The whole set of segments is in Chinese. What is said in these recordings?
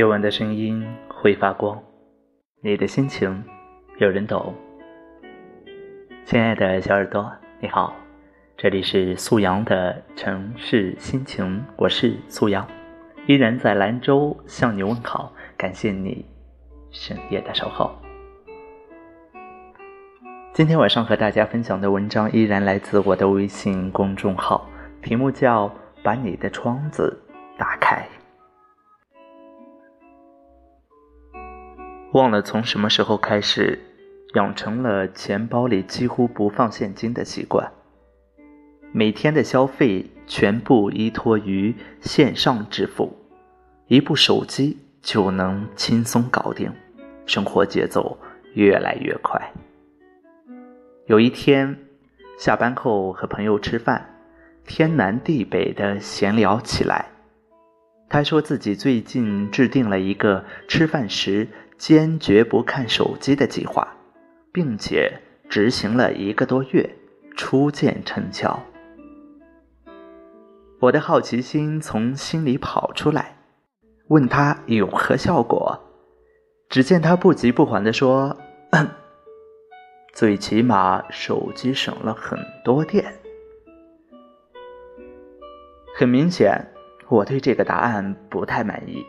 夜晚的声音会发光，你的心情有人懂。亲爱的小耳朵，你好，这里是素阳的城市心情，我是素阳，依然在兰州向你问好，感谢你深夜的守候。今天晚上和大家分享的文章依然来自我的微信公众号，题目叫《把你的窗子打开》。忘了从什么时候开始，养成了钱包里几乎不放现金的习惯。每天的消费全部依托于线上支付，一部手机就能轻松搞定，生活节奏越来越快。有一天，下班后和朋友吃饭，天南地北的闲聊起来。他说自己最近制定了一个吃饭时。坚决不看手机的计划，并且执行了一个多月，初见成效。我的好奇心从心里跑出来，问他有何效果。只见他不急不缓地说：“最起码手机省了很多电。”很明显，我对这个答案不太满意。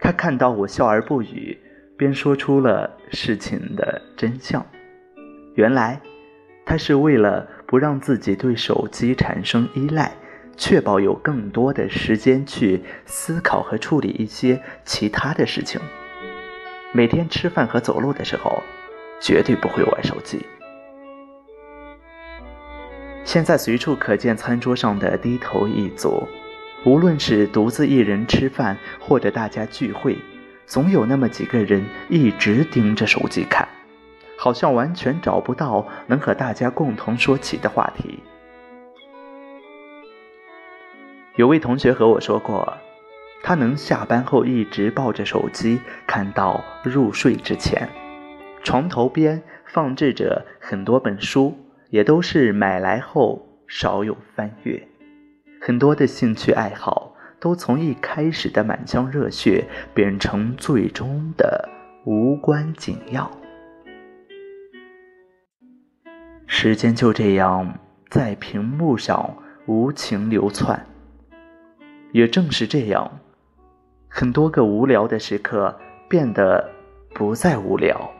他看到我笑而不语。便说出了事情的真相。原来，他是为了不让自己对手机产生依赖，确保有更多的时间去思考和处理一些其他的事情。每天吃饭和走路的时候，绝对不会玩手机。现在随处可见餐桌上的低头一族，无论是独自一人吃饭，或者大家聚会。总有那么几个人一直盯着手机看，好像完全找不到能和大家共同说起的话题。有位同学和我说过，他能下班后一直抱着手机看到入睡之前，床头边放置着很多本书，也都是买来后少有翻阅，很多的兴趣爱好。都从一开始的满腔热血变成最终的无关紧要，时间就这样在屏幕上无情流窜。也正是这样，很多个无聊的时刻变得不再无聊。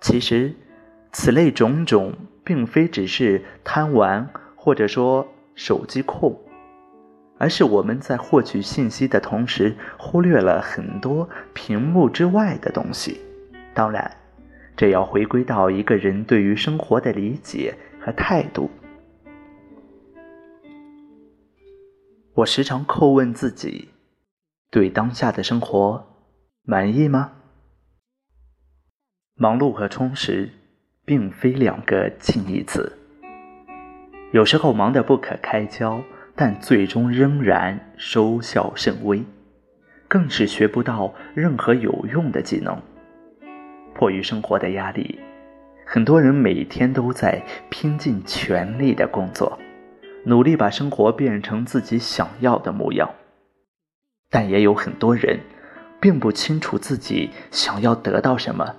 其实，此类种种并非只是贪玩，或者说手机控。而是我们在获取信息的同时，忽略了很多屏幕之外的东西。当然，这要回归到一个人对于生活的理解和态度。我时常叩问自己：对当下的生活满意吗？忙碌和充实并非两个近义词，有时候忙得不可开交。但最终仍然收效甚微，更是学不到任何有用的技能。迫于生活的压力，很多人每天都在拼尽全力的工作，努力把生活变成自己想要的模样。但也有很多人，并不清楚自己想要得到什么，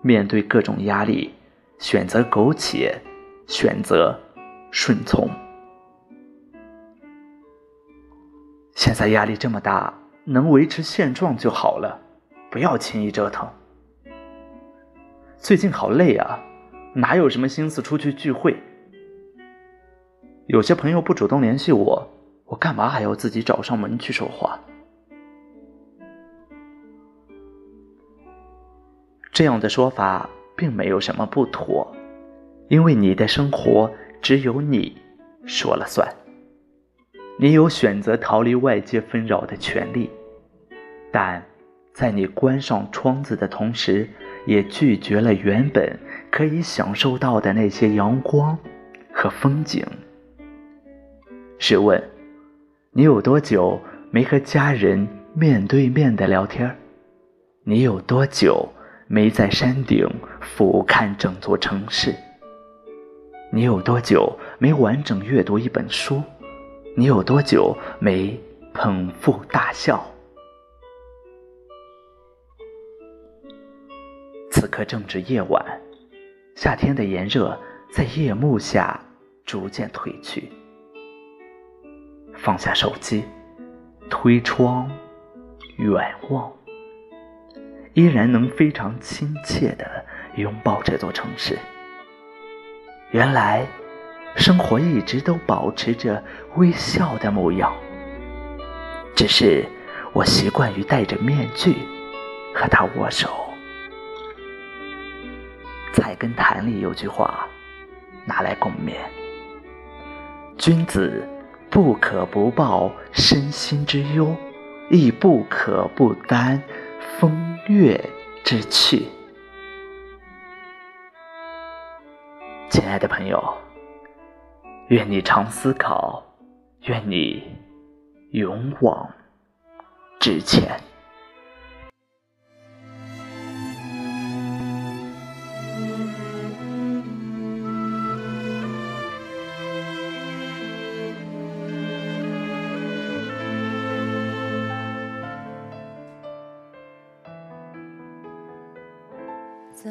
面对各种压力，选择苟且，选择顺从。现在压力这么大，能维持现状就好了，不要轻易折腾。最近好累啊，哪有什么心思出去聚会？有些朋友不主动联系我，我干嘛还要自己找上门去说话？这样的说法并没有什么不妥，因为你的生活只有你说了算。你有选择逃离外界纷扰的权利，但在你关上窗子的同时，也拒绝了原本可以享受到的那些阳光和风景。试问，你有多久没和家人面对面的聊天？你有多久没在山顶俯瞰整座城市？你有多久没完整阅读一本书？你有多久没捧腹大笑？此刻正值夜晚夏天的炎热在夜幕下逐渐褪去。放下手机推窗远望依然能非常亲切地拥抱这座城市。原来生活一直都保持着微笑的模样，只是我习惯于戴着面具和他握手。《菜根谭》里有句话，拿来共勉：君子不可不报身心之忧，亦不可不担风月之趣。亲爱的朋友，愿你常思考，愿你勇往直前。在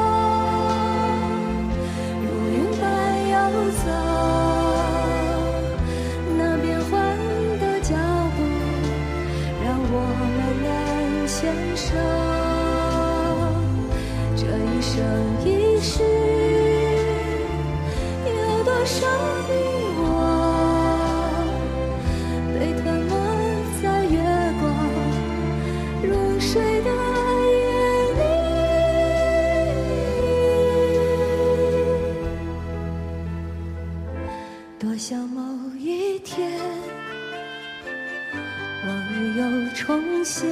多想某一天，往日又重现，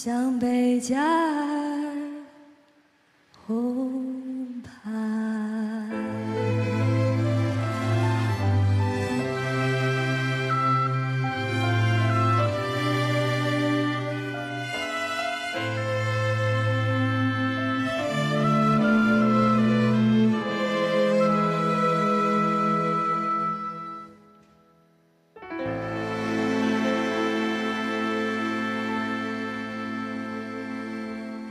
向北家